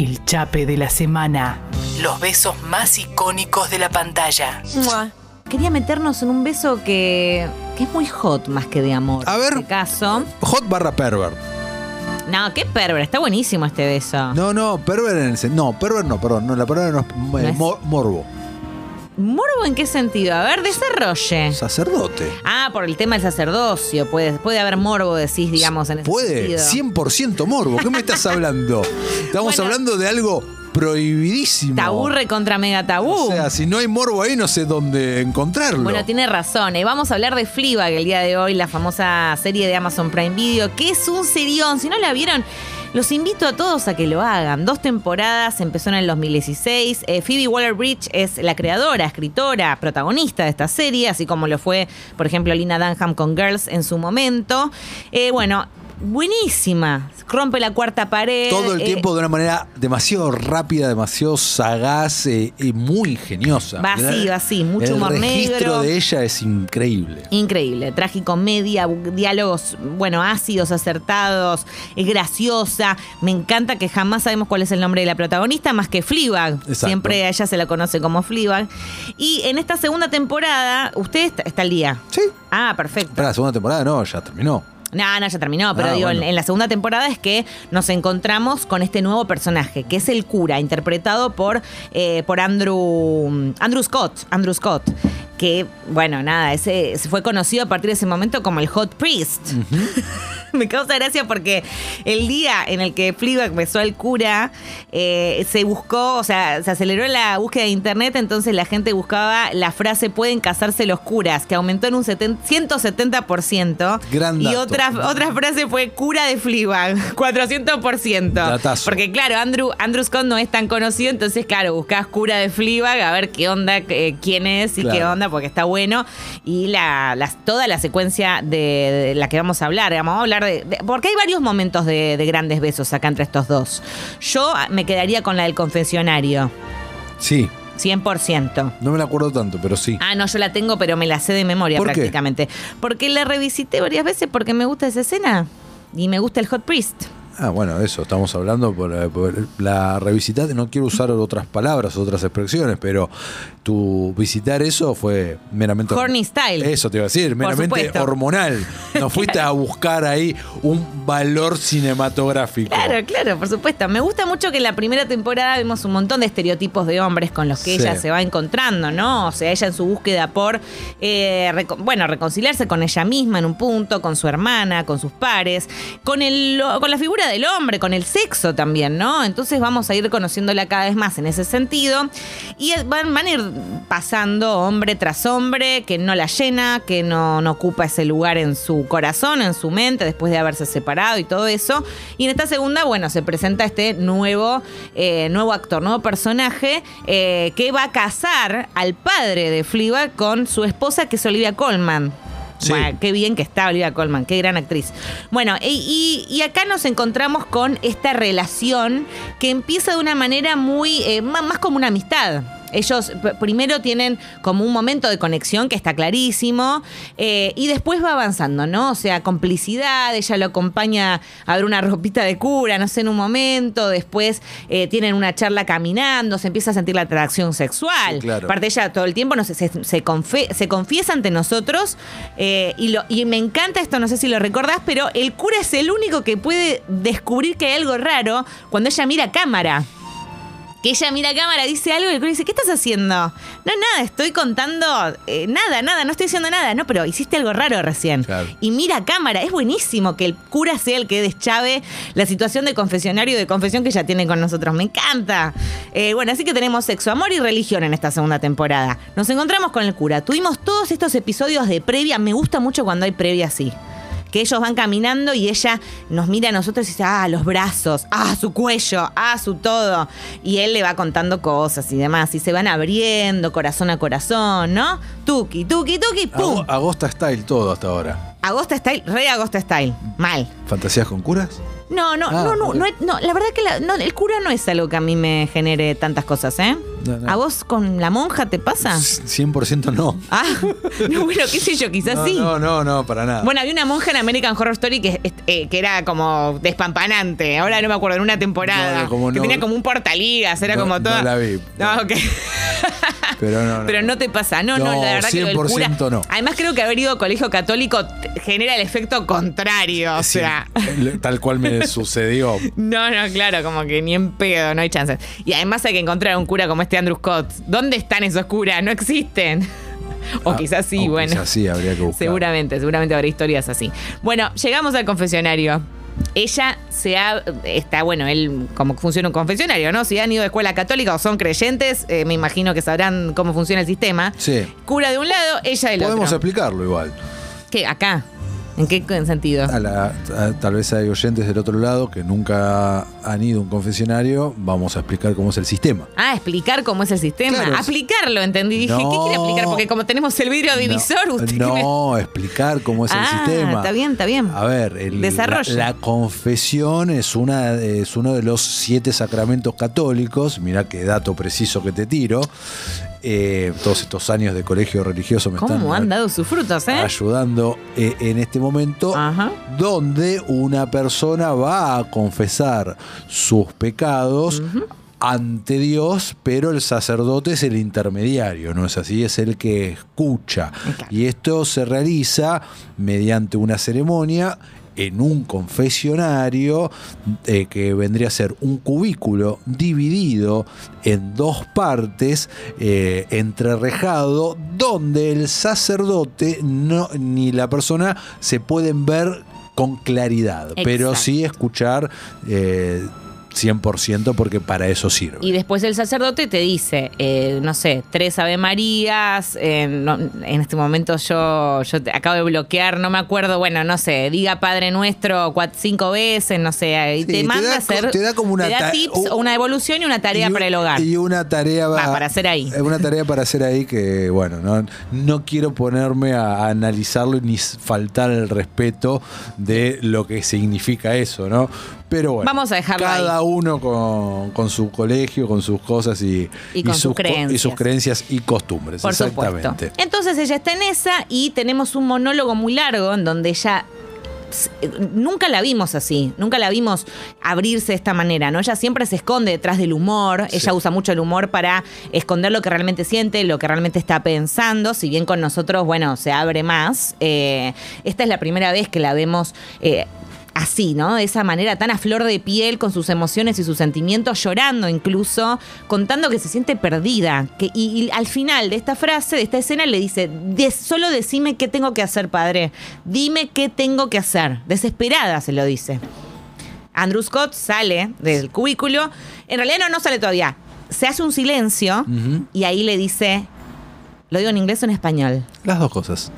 El chape de la semana. Los besos más icónicos de la pantalla. Mua. Quería meternos en un beso que, que es muy hot más que de amor. A ver. En este caso. Hot barra pervert. No, qué perver, está buenísimo este beso. No, no, pervert en el No, pervert no, perdón. No, la palabra no es, No eh, es- morbo. ¿Morbo en qué sentido? A ver, desarrolle. Sacerdote. Ah, por el tema del sacerdocio. Puede, puede haber morbo, decís, digamos, en ese Puede, sentido. 100% morbo. ¿Qué me estás hablando? Estamos Bueno. hablando de algo prohibidísimo. Tabú contra mega tabú. O sea, si no hay morbo ahí, no sé dónde encontrarlo. Bueno, tiene razón. Eh, vamos a hablar de Fleabag el día de hoy, la famosa serie de Amazon Prime Video, que es un serión. Si no la vieron, los invito a todos a que lo hagan. Dos temporadas, empezó en el 2016. Eh, Phoebe Waller-Bridge es la creadora, escritora, protagonista de esta serie, así como lo fue, por ejemplo, Lina Dunham con Girls en su momento. Eh, bueno, buenísima. Rompe la cuarta pared. Todo el eh, tiempo de una manera demasiado rápida, demasiado sagaz eh, y muy ingeniosa. Va así, va así, mucho el humor registro negro. de ella es increíble. Increíble, tragicomedia, diálogos, bueno, ácidos, acertados, es graciosa. Me encanta que jamás sabemos cuál es el nombre de la protagonista, más que Fleabag. Exacto. Siempre a ella se la conoce como Fleabag. Y en esta segunda temporada, usted está, está al día. Sí. Ah, perfecto. Para la segunda temporada no, ya terminó. No, no, ya terminó, pero Ah, digo, en- la segunda temporada es que nos encontramos con este nuevo personaje, que es el cura, interpretado por, eh, por Andrew, Andrew Scott. Andrew Scott. Que, bueno, nada, ese se fue conocido a partir de ese momento como el Hot Priest. Me causa gracia porque el día en el que Fleabag besó al cura, eh, se buscó, o sea, se aceleró la búsqueda de internet, entonces la gente buscaba la frase pueden casarse los curas, que aumentó en un 70 170%. Gran y dato. otra, otra frase fue cura de Fleabag, 400%. Datazo. Porque claro, Andrew, Andrew Scott no es tan conocido, entonces claro, buscás cura de Fleabag a ver qué onda, eh, quién es y qué onda, porque está bueno. Y la, las- toda la secuencia de, de la que vamos a hablar, vamos a hablar de, de- Porque hay varios momentos de, de grandes besos acá entre estos dos. Yo me quedaría con la del confesionario, Sí. 100%. No me la acuerdo tanto, pero sí. Ah, no, yo la tengo, pero me la sé de memoria ¿Por qué? prácticamente. Porque la revisité varias veces porque me gusta esa escena y me gusta el Hot Priest. Ah, bueno, eso, estamos hablando por, eh, por la revisitar, no quiero usar otras palabras, otras expresiones, pero tu visitar eso fue meramente... Horny style. Eso te iba a decir, meramente hormonal. No fuiste a buscar ahí un valor cinematográfico. Claro, claro, por supuesto. Me gusta mucho que en la primera temporada vemos un montón de estereotipos de hombres con los que Sí. ella se va encontrando, ¿no? O sea, ella en su búsqueda por, eh, reco- bueno, reconciliarse con ella misma en un punto, con su hermana, con sus pares, con, el, con la figura del hombre, con el sexo también, ¿no? Entonces vamos a ir conociéndola cada vez más en ese sentido. Y van, van a ir pasando hombre tras hombre que no la llena, que no, ocupa ese lugar en su corazón, en su mente, después de haberse separado y todo eso. Y en esta segunda, bueno, se presenta este nuevo, eh, nuevo actor, nuevo personaje eh, que va a casar al padre de Fleabag con su esposa, que es Olivia Colman. Qué bien que está Olivia Colman, qué gran actriz. Bueno, y, acá nos encontramos con esta relación que empieza de una manera muy, eh, má- más como una amistad. Ellos primero tienen como un momento de conexión que está clarísimo eh, y después va avanzando, ¿no? O sea, complicidad, ella lo acompaña a ver una ropita de cura, no sé, en un momento, después eh, tienen una charla caminando, se empieza a sentir la atracción sexual. Sí, claro. Aparte ella todo el tiempo no sé, se, se, confe- se confiesa ante nosotros eh, y, lo, y me encanta esto, no sé si lo recordás, pero el cura es el único que puede descubrir que hay algo raro cuando ella mira a cámara. Que ella mira a cámara, dice algo y el cura dice, ¿qué estás haciendo? No, nada, estoy contando, eh, nada, nada, no estoy diciendo nada. No, pero hiciste algo raro recién. Claro. Y mira a cámara, es buenísimo que el cura sea el que deschave la situación de confesionario de confesión que ella tiene con nosotros. Me encanta. Eh, bueno, así que tenemos sexo, amor y religión en esta segunda temporada. Nos encontramos con el cura. Tuvimos todos estos episodios de previa. Me gusta mucho cuando hay previa así. Que ellos van caminando y ella nos mira a nosotros y dice, ah, los brazos, ah, su cuello, ah, su todo. Y él le va contando cosas y demás. Y se van abriendo corazón a corazón, ¿no? Tuki, tuki, tuki, pum. Ago- Agosta Style todo hasta ahora. Agosta Style, re Agosta Style. Mal. ¿Fantasías con curas? No, no, Ah, no, no, ok. no, es- no, la verdad que la- no, el cura no es algo que a mí me genere tantas cosas, ¿eh? No, no. ¿A vos con la monja te pasa? 100% no. Ah, no, bueno, qué sé yo, quizás no, sí. No, no, no, para nada. Bueno, había una monja en American Horror Story que, eh, que era como despampanante. Ahora no me acuerdo, en una temporada. No, no, como que no- tenía como un portaligas, era No, como no toda. la vi. No, ok. pero no, no. Pero no te pasa, no, no, No, la verdad que del cura. 100% no. Además, creo que haber ido a colegio católico genera el efecto contrario. O Sí, sea. tal cual me sucedió. No, no, claro, como que ni en pedo, no hay chances. Y además hay que encontrar un cura como este Andrew Scott. ¿Dónde están esos curas? No existen. O Ah, quizás sí, o bueno. Quizás sí, habría que buscar. Seguramente, seguramente habrá historias así. Bueno, llegamos al confesionario. Ella se ha, está, bueno, él, cómo funciona un confesionario, ¿no? Si han ido a escuela católica o son creyentes, eh, me imagino que sabrán cómo funciona el sistema. Sí. Cura de un lado, ella del Podemos otro. explicarlo igual. ¿Qué? ¿Acá? ¿En qué sentido? A la- a- tal vez hay oyentes del otro lado que nunca han ido a un confesionario. Vamos a explicar cómo es el sistema. Ah, explicar cómo es el sistema. Claro, Aplicarlo, entendí. Dije, ¿qué No. quiere aplicar? Porque como tenemos el vidrio divisor, no, usted. me- no, explicar cómo es el Ah, sistema. está bien, está bien. A ver, el- Desarrolla. La, la confesión es, una, es uno de los siete sacramentos católicos. Mira qué dato preciso que te tiro. Eh, todos estos años de colegio religioso me ¿Cómo están han dado sus frutos, eh? ayudando eh, en este momento Ajá. donde una persona va a confesar sus pecados ante Dios, pero el sacerdote es el intermediario, ¿no es así? Es el que escucha. Y esto se realiza mediante una ceremonia en un confesionario eh, que vendría a ser un cubículo dividido en dos partes, eh, entrerrejado, donde el sacerdote no, ni la persona se pueden ver con claridad, pero sí escuchar eh, 100% porque para eso sirve. Y después el sacerdote te dice, eh, no sé, tres Ave Marías. eh, no- en este momento yo, yo te- acabo de bloquear, no me acuerdo, bueno, no sé, diga Padre Nuestro cuat- cinco veces, no sé, y Sí, te te manda da a hacer. te da como una te da tips, u- una evolución y una tarea Y- para el hogar. Y una tarea Va, para hacer ahí. eh, Una tarea para hacer ahí que, bueno, no, no quiero ponerme a, a analizarlo ni faltar el respeto de lo que significa eso, ¿no? Pero bueno, Vamos a dejarlo cada uno con, con su colegio, con sus cosas y, Y con sus y creencias. sus creencias y costumbres. Por supuesto. exactamente. Entonces ella está en esa y tenemos un monólogo muy largo en donde ella s- nunca la vimos así, nunca la vimos abrirse de esta manera, ¿no? Ella siempre se esconde detrás del humor, Sí. ella usa mucho el humor para esconder lo que realmente siente, lo que realmente está pensando, si bien con nosotros, bueno, se abre más. Eh, esta es la primera vez que la vemos... eh, Así, ¿no? De esa manera tan a flor de piel, con sus emociones y sus sentimientos, llorando incluso, contando que se siente perdida. Que, y, y al final de esta frase, de esta escena, le dice, "De- solo decime qué tengo que hacer, padre. Dime qué tengo que hacer. Desesperada se lo dice. Andrew Scott sale del cubículo. En realidad no, no sale todavía. Se hace un silencio y ahí le dice, lo digo en inglés o en español, Las dos cosas.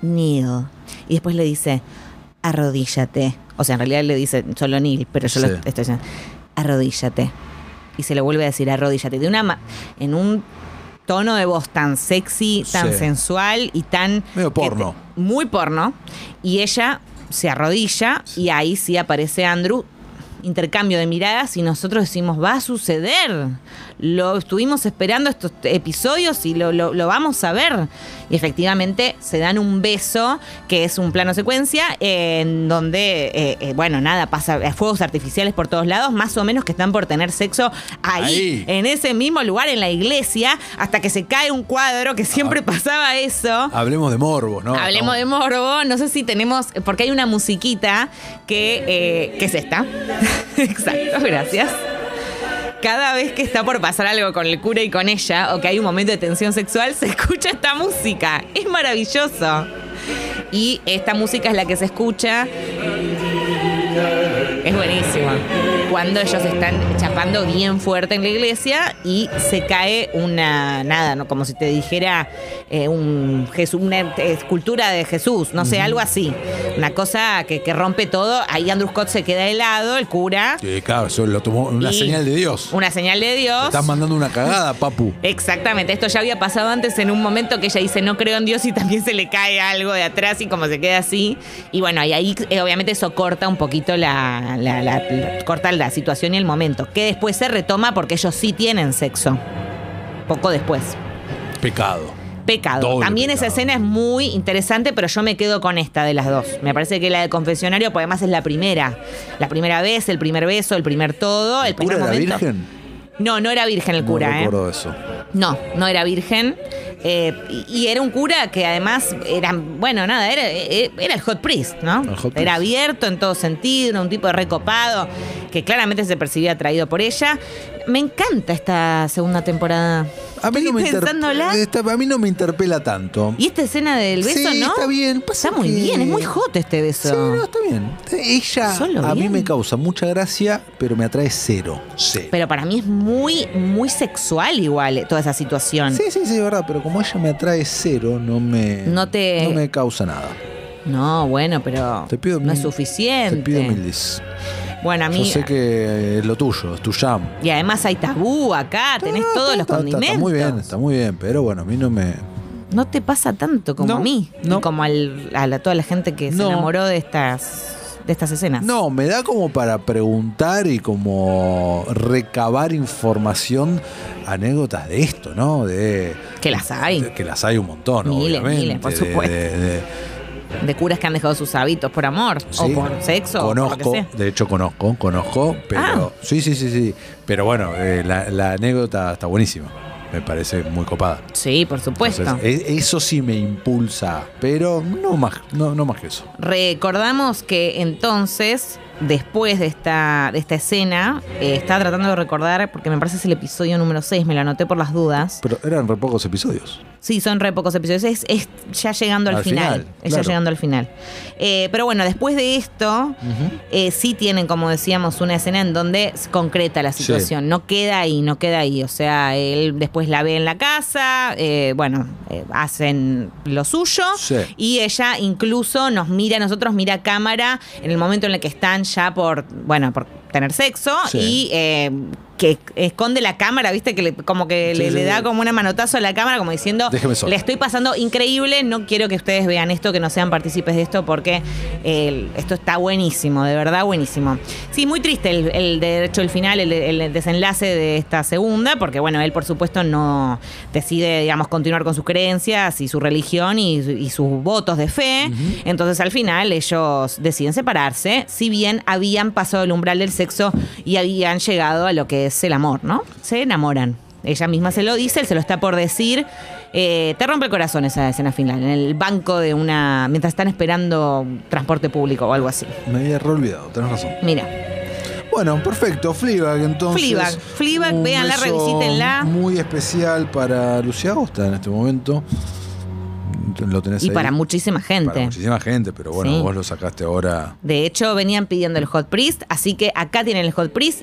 Neil. Y después le dice, arrodíllate. O sea, en realidad le dice solo Neil, pero yo lo estoy diciendo, arrodíllate. Y se lo vuelve a decir, arrodíllate. De una ma- en un tono de voz tan sexy, tan Sí. sensual y tan... Medio te- porno. muy porno. Y ella se arrodilla y ahí sí aparece Andrew. Intercambio de miradas y nosotros decimos, va a suceder. Lo estuvimos esperando estos episodios y lo, lo- lo vamos a ver. Y efectivamente se dan un beso, que es un plano secuencia, en donde, eh, eh, bueno, nada, pasa fuegos artificiales por todos lados, más o menos que están por tener sexo ahí, Ahí. en ese mismo lugar, en la iglesia, hasta que se cae un cuadro, que siempre pasaba eso. Hablemos de morbo, ¿no? Hablemos de morbo. No sé si tenemos. Porque hay una musiquita que, eh, que es esta. Exacto, gracias. Cada vez que está por pasar algo con el cura y con ella, o que hay un momento de tensión sexual, se escucha esta música. Es maravilloso. Y esta música es la que se escucha. Es buenísima. Pascua, cuando ellos están chapando bien fuerte en la iglesia y se cae una, nada, ¿no? como si te dijera eh, un Jesús, una escultura de Jesús, no sé, algo así. Una cosa que, que rompe todo. Ahí Andrew Scott se queda helado, el cura. Sí, claro, eso lo tomó una señal de Dios. Una señal de Dios. Te estás mandando una cagada, papu. Exactamente, esto ya había pasado antes en un momento que ella dice no creo en Dios y también se le cae algo de atrás y como se queda así. Y bueno, y ahí eh, obviamente eso corta un poquito la, la- la- la- corta la situación y el momento, que después se retoma porque ellos sí tienen sexo. Poco después. Pecado. Pecado. Doble También esa escena es muy interesante, pero yo me quedo con esta de las dos. Me parece que la de confesionario, porque además es la primera. La primera vez, el primer beso, el primer todo, el ¿Cura primer era momento. virgen? No, no era virgen el cura, ¿eh? eso. No, no era virgen. Eh, y y era un cura que además era, bueno, nada, era, eh, era el hot priest, ¿no? El hot Era abierto en todo sentido, era un tipo de recopado que claramente se percibía atraído por ella. Me encanta esta segunda temporada. A mí, no me pensándola. esta- a mí no me interpela tanto. Y esta escena del beso, Sí, ¿no? está bien. Pasa Está muy que- bien, es muy hot este beso. Sí, no, está bien. Ella Solo a mí me causa mucha gracia, pero me atrae cero. Cero. Pero para mí es muy, muy sexual igual eh, toda esa situación. Sí, sí, sí, es verdad, pero como ella me atrae cero, no me, No te- no me causa nada. No, bueno, pero Te pido no es suficiente. Te pido mil dis. Bueno, a Yo mí. sé que es lo tuyo, es tu jam. Y además hay tabú acá, tenés todos está- los condimentos. Está, muy bien, está muy bien, pero bueno, a mí no me. No te pasa tanto como No, a mí. no. Y como al- a la- toda la gente que se enamoró de estas, de estas escenas. No, me da como para preguntar y como recabar información, anécdotas de esto, ¿no? De. Que las hay. de- que las hay un montón, Miles, obviamente. miles, por supuesto. de- de- De curas que han dejado sus hábitos por amor. O Sí, por sexo. o por lo Conozco, de hecho conozco, conozco, pero Ah. sí, sí, sí, sí. Pero bueno, eh, la, la anécdota está buenísima. Me parece muy copada. Sí, por supuesto. Entonces, e- eso sí me impulsa, pero no más, no, no más que eso. Recordamos que entonces, después de esta, de esta escena, eh, estaba tratando de recordar, porque me parece es el episodio número 6, me lo anoté por las dudas. Pero eran re pocos episodios. Sí, son re pocos episodios. Es, es ya llegando al, Al final. final, Es ya llegando al final. Eh, pero bueno, después de esto, eh, sí tienen, como decíamos, una escena en donde se concreta la situación. No queda ahí, no queda ahí. O sea, él después la ve en la casa, eh, bueno, hacen lo suyo. Sí. Y ella incluso nos mira, a nosotros mira a cámara en el momento en el que están ya por, bueno, por tener sexo Sí. y que esconde la cámara, viste, que le- como que Sí, le, sí, le da sí. como una manotazo a la cámara, como diciendo, le estoy pasando increíble, no quiero que ustedes vean esto, que no sean partícipes de esto, porque eh, esto está buenísimo, de verdad buenísimo. Sí, muy triste el, el de hecho el final, el, el desenlace de esta segunda, porque bueno, él por supuesto no decide, digamos, continuar con sus creencias y su religión y, y sus votos de fe. Entonces al final ellos deciden separarse, si bien habían pasado el umbral del sexo y habían llegado a lo que es el amor, ¿no? Se enamoran. Ella misma se lo dice, él se lo está por decir. Eh, te rompe el corazón esa escena final, en el banco de una. mientras están esperando transporte público o algo así. Me había re olvidado, tenés razón. Mira, Bueno, perfecto. Fleabag, entonces. Fleabag. Fleabag, véanla, revisítenla. Muy especial para Lucía Agosta en este momento. Lo tenés y ahí. para muchísima gente. Para muchísima gente, pero bueno, Sí. vos lo sacaste ahora. De hecho, venían pidiendo el Hot Priest, así que acá tienen el Hot Priest